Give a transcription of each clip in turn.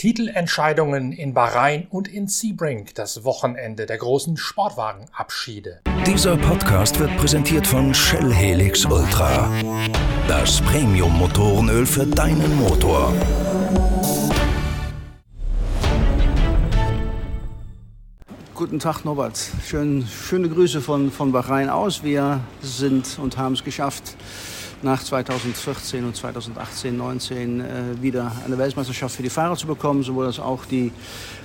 Titelentscheidungen in Bahrain und in Sebring, das Wochenende der großen Sportwagenabschiede. Dieser Podcast wird präsentiert von Shell Helix Ultra. Das Premium-Motorenöl für deinen Motor. Guten Tag, Norbert. Schön, schöne Grüße von, von Bahrain aus. Wir sind und haben es geschafft, nach 2014 und 2018, 19 äh, wieder eine Weltmeisterschaft für die Fahrer zu bekommen, sowohl als auch die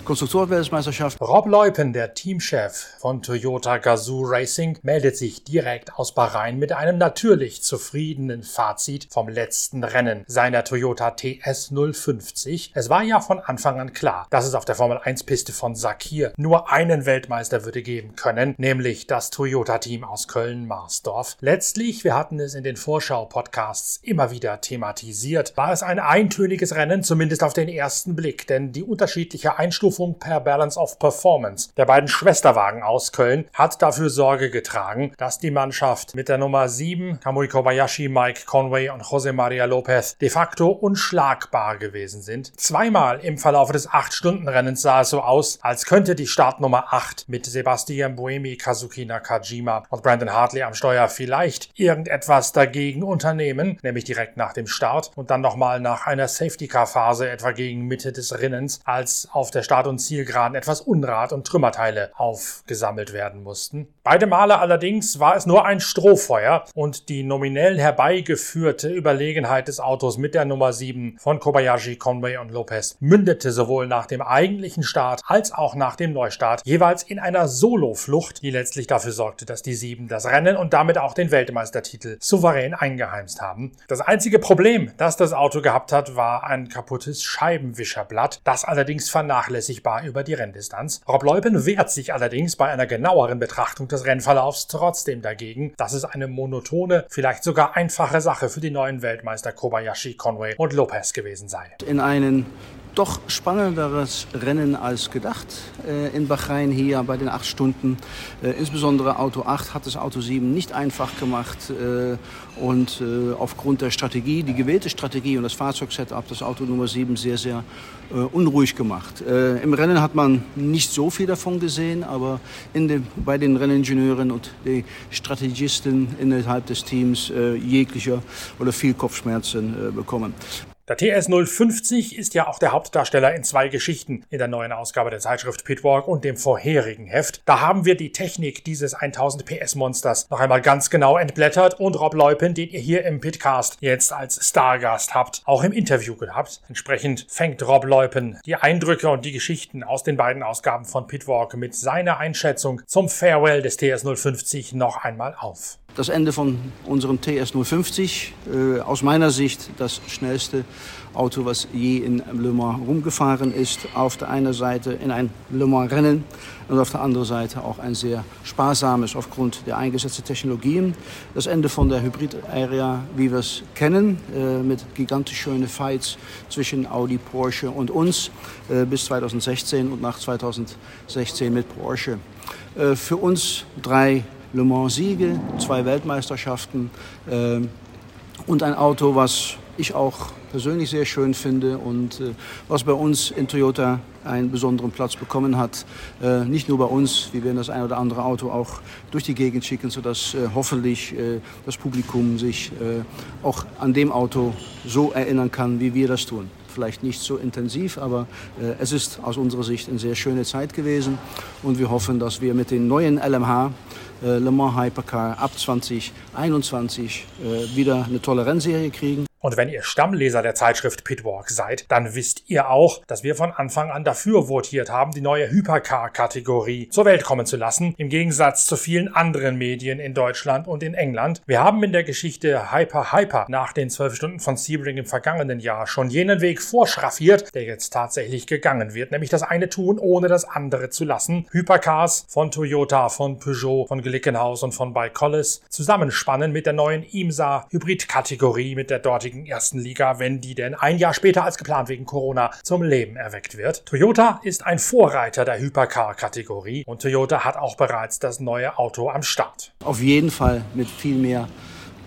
Konstruktorweltmeisterschaft. Rob Leupen, der Teamchef von Toyota Gazoo Racing, meldet sich direkt aus Bahrain mit einem natürlich zufriedenen Fazit vom letzten Rennen seiner Toyota TS 050. Es war ja von Anfang an klar, dass es auf der Formel 1 Piste von Sakir nur einen Weltmeister würde geben können, nämlich das Toyota Team aus Köln-Marsdorf. Letztlich, wir hatten es in den Vorschau-Podcasts immer wieder thematisiert, war es ein eintöniges Rennen, zumindest auf den ersten Blick, denn die unterschiedliche Einstufung per Balance of Performance der beiden Schwesterwagen aus Köln hat dafür Sorge getragen, dass die Mannschaft mit der Nummer 7 Kamui Kobayashi, Mike Conway und Jose Maria Lopez de facto unschlagbar gewesen sind. Zweimal im Verlauf des 8-Stunden-Rennens sah es so aus, als könnte die Startnummer 8 mit Sebastian Buemi, Kazuki Nakajima und Brandon Hartley am Steuer vielleicht irgendetwas dagegen unternehmen, nämlich direkt nach dem Start und dann nochmal nach einer Safety-Car-Phase etwa gegen Mitte des Rennens, als auf der Start und Zielgeraden etwas Unrat und Trümmerteile aufgesammelt werden mussten. Beide Male allerdings war es nur ein Strohfeuer und die nominell herbeigeführte Überlegenheit des Autos mit der Nummer 7 von Kobayashi, Conway und Lopez mündete sowohl nach dem eigentlichen Start als auch nach dem Neustart jeweils in einer Soloflucht, die letztlich dafür sorgte, dass die 7 das Rennen und damit auch den Weltmeistertitel souverän eingeheimst haben. Das einzige Problem, das das Auto gehabt hat, war ein kaputtes Scheibenwischerblatt, das allerdings vernachlässigt sichtbar über die Renndistanz. Rob Leupen wehrt sich allerdings bei einer genaueren Betrachtung des Rennverlaufs trotzdem dagegen, dass es eine monotone, vielleicht sogar einfache Sache für die neuen Weltmeister Kobayashi, Conway und Lopez gewesen sei. In einen doch spannenderes Rennen als gedacht äh, in Bahrain hier bei den acht Stunden. Äh, insbesondere Auto 8 hat das Auto 7 nicht einfach gemacht äh, und äh, aufgrund der Strategie, die gewählte Strategie und das Fahrzeugsetup, das Auto Nummer 7 sehr, sehr äh, unruhig gemacht. Äh, Im Rennen hat man nicht so viel davon gesehen, aber dem, bei den Renningenieuren und den Strategisten innerhalb des Teams jeglicher oder viel Kopfschmerzen bekommen. Der TS 050 ist ja auch der Hauptdarsteller in zwei Geschichten in der neuen Ausgabe der Zeitschrift Pitwalk und dem vorherigen Heft. Da haben wir die Technik dieses 1000 PS Monsters noch einmal ganz genau entblättert und Rob Leupen, den ihr hier im Pitcast jetzt als Stargast habt, auch im Interview gehabt. Entsprechend fängt Rob Leupen die Eindrücke und die Geschichten aus den beiden Ausgaben von Pitwalk mit seiner Einschätzung zum Farewell des TS 050 noch einmal auf das Ende von unserem TS 050. Äh, aus meiner Sicht das schnellste Auto, was je in Le Mans rumgefahren ist. Auf der einen Seite in ein Le Mans Rennen und auf der anderen Seite auch ein sehr sparsames aufgrund der eingesetzten Technologien. Das Ende von der Hybrid-Area, wie wir es kennen, äh, mit gigantisch schönen Fights zwischen Audi, Porsche und uns äh, bis 2016 und nach 2016 mit Porsche. Äh, für uns drei Le Mans-Siege, zwei Weltmeisterschaften äh, und ein Auto, was ich auch persönlich sehr schön finde und äh, was bei uns in Toyota einen besonderen Platz bekommen hat. Äh, nicht nur bei uns, wir werden das ein oder andere Auto auch durch die Gegend schicken, sodass äh, hoffentlich äh, das Publikum sich äh, auch an dem Auto so erinnern kann, wie wir das tun vielleicht nicht so intensiv, aber äh, es ist aus unserer Sicht eine sehr schöne Zeit gewesen und wir hoffen, dass wir mit den neuen LMH Le Mans Hypercar ab 2021 äh, wieder eine tolle Rennserie kriegen. Und wenn ihr Stammleser der Zeitschrift Pitwalk seid, dann wisst ihr auch, dass wir von Anfang an dafür votiert haben, die neue Hypercar-Kategorie zur Welt kommen zu lassen, im Gegensatz zu vielen anderen Medien in Deutschland und in England. Wir haben in der Geschichte Hyper Hyper nach den zwölf Stunden von Sebring im vergangenen Jahr schon jenen Weg vorschraffiert, der jetzt tatsächlich gegangen wird, nämlich das eine tun, ohne das andere zu lassen. Hypercars von Toyota, von Peugeot, von Glickenhaus und von Bike zusammenspannen mit der neuen IMSA Hybrid-Kategorie mit der dortigen ehemaligen ersten Liga, wenn die denn ein Jahr später als geplant wegen Corona zum Leben erweckt wird. Toyota ist ein Vorreiter der Hypercar-Kategorie und Toyota hat auch bereits das neue Auto am Start. Auf jeden Fall mit viel mehr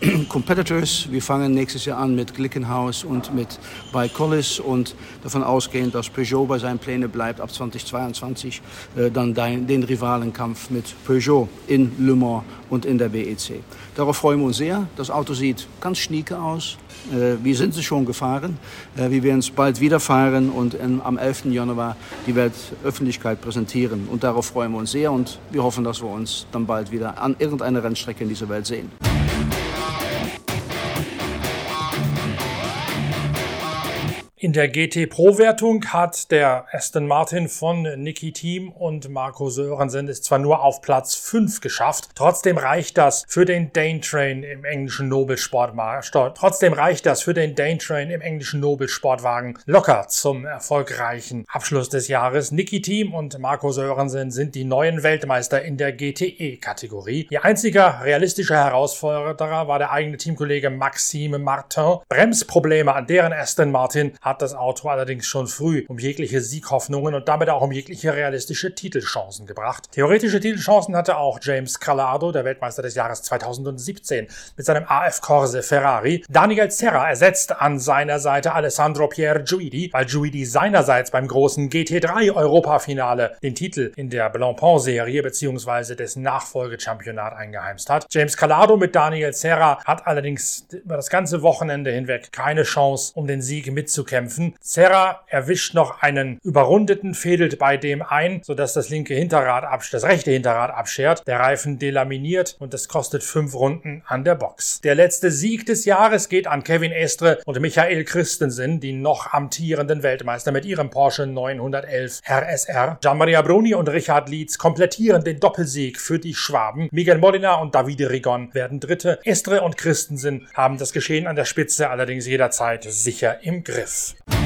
Competitors. Wir fangen nächstes Jahr an mit Glickenhaus und mit bei Collis und davon ausgehend, dass Peugeot bei seinen Plänen bleibt, ab 2022 äh, dann den Rivalenkampf mit Peugeot in Le Mans und in der WEC. Darauf freuen wir uns sehr. Das Auto sieht ganz schnieke aus. Äh, wir sind es schon gefahren. Äh, wir werden es bald wieder fahren und am 11. Januar die Weltöffentlichkeit präsentieren. Und darauf freuen wir uns sehr und wir hoffen, dass wir uns dann bald wieder an irgendeiner Rennstrecke in dieser Welt sehen. In der GT Pro-Wertung hat der Aston Martin von Nicky Team und Marco Sörensen es zwar nur auf Platz 5 geschafft, trotzdem reicht das für den Dane Train im englischen Nobelsportmarkt. Trotzdem reicht das für den Dane Train im englischen Nobelsportwagen locker zum erfolgreichen Abschluss des Jahres. Nicky Team und Marco Sörensen sind die neuen Weltmeister in der GTE-Kategorie. Ihr einziger realistischer Herausforderer war der eigene Teamkollege Maxime Martin. Bremsprobleme an deren Aston Martin hat das Auto allerdings schon früh um jegliche Sieghoffnungen und damit auch um jegliche realistische Titelchancen gebracht. Theoretische Titelchancen hatte auch James Calado, der Weltmeister des Jahres 2017, mit seinem AF Corse Ferrari. Daniel Serra ersetzt an seiner Seite Alessandro Pierre Giuidi, weil Giuidi seinerseits beim großen GT3 Europafinale den Titel in der Blancpain-Serie bzw. des Nachfolgechampionat eingeheimst hat. James Calado mit Daniel Serra hat allerdings über das ganze Wochenende hinweg keine Chance, um den Sieg mitzukämpfen kämpfen. Serra erwischt noch einen überrundeten, fädelt bei dem ein, sodass das linke Hinterrad das rechte Hinterrad abschert. Der Reifen delaminiert und das kostet fünf Runden an der Box. Der letzte Sieg des Jahres geht an Kevin Estre und Michael Christensen, die noch amtierenden Weltmeister mit ihrem Porsche 911 RSR. Gianmaria Bruni und Richard Lietz komplettieren den Doppelsieg für die Schwaben. Miguel Molina und Davide Rigon werden Dritte. Estre und Christensen haben das Geschehen an der Spitze allerdings jederzeit sicher im Griff. Thanks.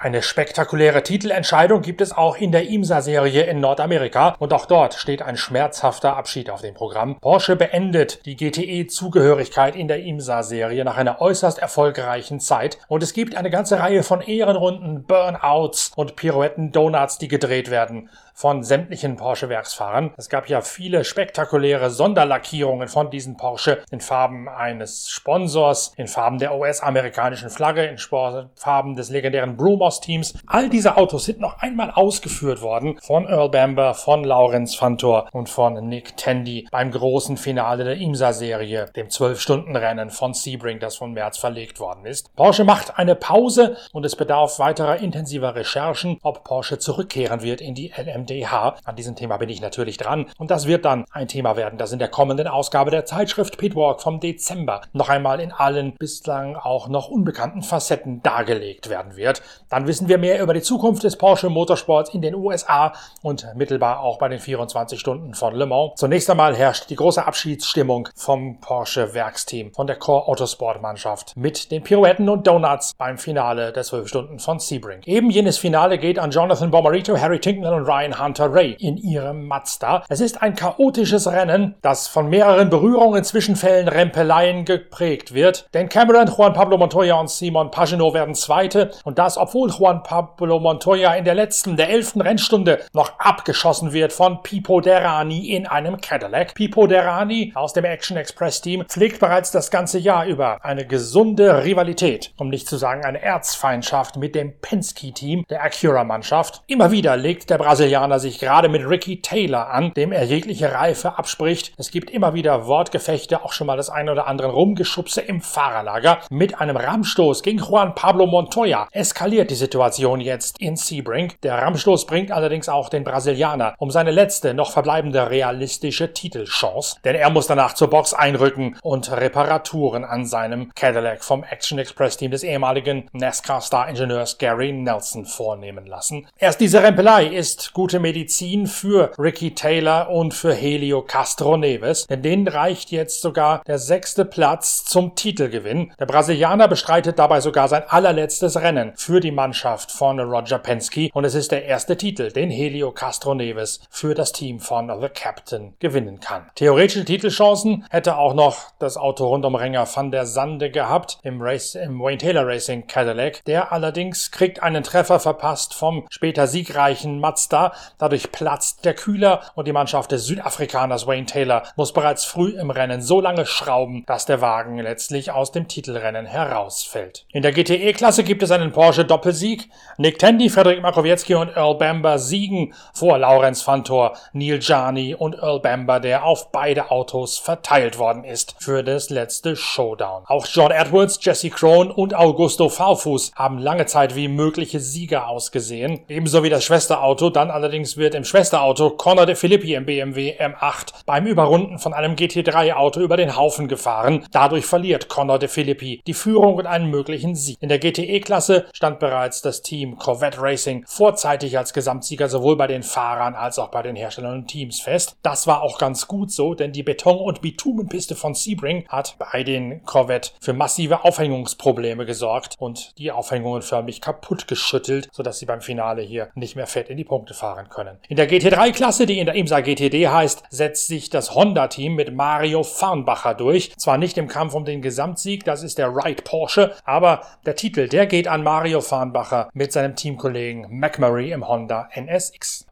Eine spektakuläre Titelentscheidung gibt es auch in der IMSA-Serie in Nordamerika und auch dort steht ein schmerzhafter Abschied auf dem Programm. Porsche beendet die GTE-Zugehörigkeit in der IMSA-Serie nach einer äußerst erfolgreichen Zeit und es gibt eine ganze Reihe von Ehrenrunden, Burnouts und Pirouetten-Donuts, die gedreht werden von sämtlichen Porsche-Werksfahrern. Es gab ja viele spektakuläre Sonderlackierungen von diesen Porsche in Farben eines Sponsors, in Farben der US-amerikanischen Flagge, in Farben des legendären Brumos-Teams. All diese Autos sind noch einmal ausgeführt worden von Earl Bamber, von Lawrence Fantor und von Nick Tandy beim großen Finale der IMSA-Serie, dem 12-Stunden-Rennen von Sebring, das von März verlegt worden ist. Porsche macht eine Pause und es bedarf weiterer intensiver Recherchen, ob Porsche zurückkehren wird in die LMD MDH. An diesem Thema bin ich natürlich dran und das wird dann ein Thema werden, das in der kommenden Ausgabe der Zeitschrift Pitwalk vom Dezember noch einmal in allen bislang auch noch unbekannten Facetten dargelegt werden wird. Dann wissen wir mehr über die Zukunft des Porsche Motorsports in den USA und mittelbar auch bei den 24 Stunden von Le Mans. Zunächst einmal herrscht die große Abschiedsstimmung vom Porsche Werksteam, von der Core Autosport Mannschaft mit den Pirouetten und Donuts beim Finale der 12 Stunden von Sebring. Eben jenes Finale geht an Jonathan Bomarito, Harry Tinknell und Ryan Hunter Ray in ihrem Mazda. Es ist ein chaotisches Rennen, das von mehreren Berührungen, Zwischenfällen, Rempeleien geprägt wird. Denn Cameron, Juan Pablo Montoya und Simon Pagino werden Zweite und das, obwohl Juan Pablo Montoya in der letzten, der elften Rennstunde noch abgeschossen wird von Pipo Derani in einem Cadillac. Pipo Derani aus dem Action Express Team pflegt bereits das ganze Jahr über eine gesunde Rivalität, um nicht zu sagen eine Erzfeindschaft mit dem Penske Team der Acura-Mannschaft. Immer wieder legt der Brasilianer sich gerade mit Ricky Taylor an, dem er jegliche Reife abspricht. Es gibt immer wieder Wortgefechte, auch schon mal das eine oder andere Rumgeschubse im Fahrerlager. Mit einem Rammstoß gegen Juan Pablo Montoya eskaliert die Situation jetzt in Sebring. Der Rammstoß bringt allerdings auch den Brasilianer um seine letzte noch verbleibende realistische Titelchance, denn er muss danach zur Box einrücken und Reparaturen an seinem Cadillac vom Action Express Team des ehemaligen NASCAR-Star-Ingenieurs Gary Nelson vornehmen lassen. Erst diese Rempelei ist gute Medizin für Ricky Taylor und für Helio Castro Neves, denn denen reicht jetzt sogar der sechste Platz zum Titelgewinn. Der Brasilianer bestreitet dabei sogar sein allerletztes Rennen für die Mannschaft Mannschaft von Roger Penske und es ist der erste Titel, den Helio Castro Neves für das Team von The Captain gewinnen kann. Theoretische Titelchancen hätte auch noch das Auto rund um Renger van der Sande gehabt im, Race, im Wayne Taylor Racing Cadillac. Der allerdings kriegt einen Treffer verpasst vom später siegreichen Mazda. Dadurch platzt der Kühler und die Mannschaft des Südafrikaners Wayne Taylor muss bereits früh im Rennen so lange schrauben, dass der Wagen letztlich aus dem Titelrennen herausfällt. In der GTE-Klasse gibt es einen Porsche Doppelsieg. Nick Tandy, Frederik Makowiecki und Earl Bamber siegen vor Laurenz Fantor, Neil Jani und Earl Bamber, der auf beide Autos verteilt worden ist für das letzte Showdown. Auch John Edwards, Jesse Crone und Augusto Faufus haben lange Zeit wie mögliche Sieger ausgesehen. Ebenso wie das Schwesterauto. Dann allerdings wird im Schwesterauto Conor de Filippi im BMW M8 beim Überrunden von einem GT3-Auto über den Haufen gefahren. Dadurch verliert Conor de Filippi die Führung und einen möglichen Sieg. In der GTE-Klasse stand bereits das Team Corvette Racing vorzeitig als Gesamtsieger sowohl bei den Fahrern als auch bei den Herstellern und Teams fest. Das war auch ganz gut so, denn die Beton- und Bitumenpiste von Sebring hat bei den Corvette für massive Aufhängungsprobleme gesorgt und die Aufhängungen förmlich kaputt geschüttelt, sodass sie beim Finale hier nicht mehr fett in die Punkte fahren können. In der GT3-Klasse, die in der IMSA GTD heißt, setzt sich das Honda-Team mit Mario Farnbacher durch. Zwar nicht im Kampf um den Gesamtsieg, das ist der Wright Porsche, aber der Titel, der geht an Mario Farnbacher mit seinem Teamkollegen McMurray im Honda NSX.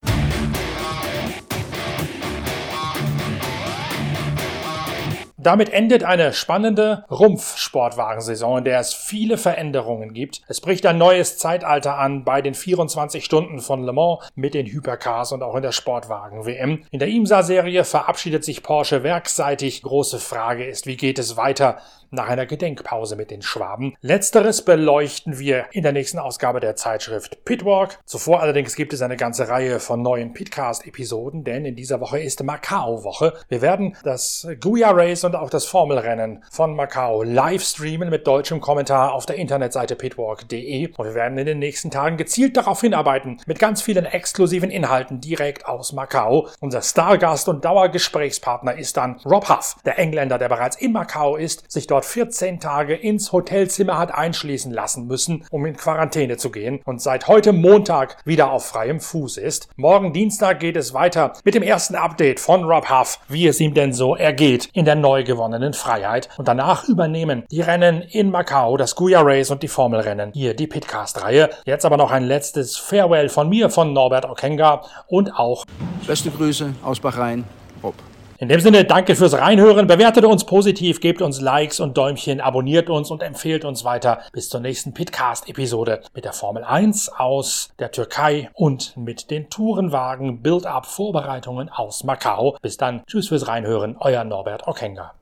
Damit endet eine spannende Rumpfsportwagensaison, in der es viele Veränderungen gibt. Es bricht ein neues Zeitalter an bei den 24 Stunden von Le Mans mit den Hypercars und auch in der Sportwagen-WM. In der IMSA-Serie verabschiedet sich Porsche werkseitig. Große Frage ist, wie geht es weiter nach einer Gedenkpause mit den Schwaben. Letzteres beleuchten wir in der nächsten Ausgabe der Zeitschrift Pitwalk. Zuvor allerdings gibt es eine ganze Reihe von neuen Pitcast-Episoden, denn in dieser Woche ist Macau-Woche. Wir werden das Guia Race und auch das Formelrennen von Macau live streamen mit deutschem Kommentar auf der Internetseite pitwalk.de und wir werden in den nächsten Tagen gezielt darauf hinarbeiten, mit ganz vielen exklusiven Inhalten direkt aus Macau. Unser Stargast und Dauergesprächspartner ist dann Rob Huff, der Engländer, der bereits in Macau ist, sich dort 14 Tage ins Hotelzimmer hat einschließen lassen müssen, um in Quarantäne zu gehen und seit heute Montag wieder auf freiem Fuß ist. Morgen Dienstag geht es weiter mit dem ersten Update von Rob Huff, wie es ihm denn so ergeht in der neu gewonnenen Freiheit. Und danach übernehmen die Rennen in Macau, das Guya Race und die Formelrennen. Hier die Pitcast-Reihe. Jetzt aber noch ein letztes Farewell von mir, von Norbert Okenga und auch Beste Grüße aus Bahrain, Rob. In dem Sinne, danke fürs Reinhören, bewertet uns positiv, gebt uns Likes und Däumchen, abonniert uns und empfehlt uns weiter. Bis zur nächsten Pitcast-Episode mit der Formel 1 aus der Türkei und mit den Tourenwagen Build-Up-Vorbereitungen aus Macau. Bis dann, tschüss fürs Reinhören, euer Norbert Okenga.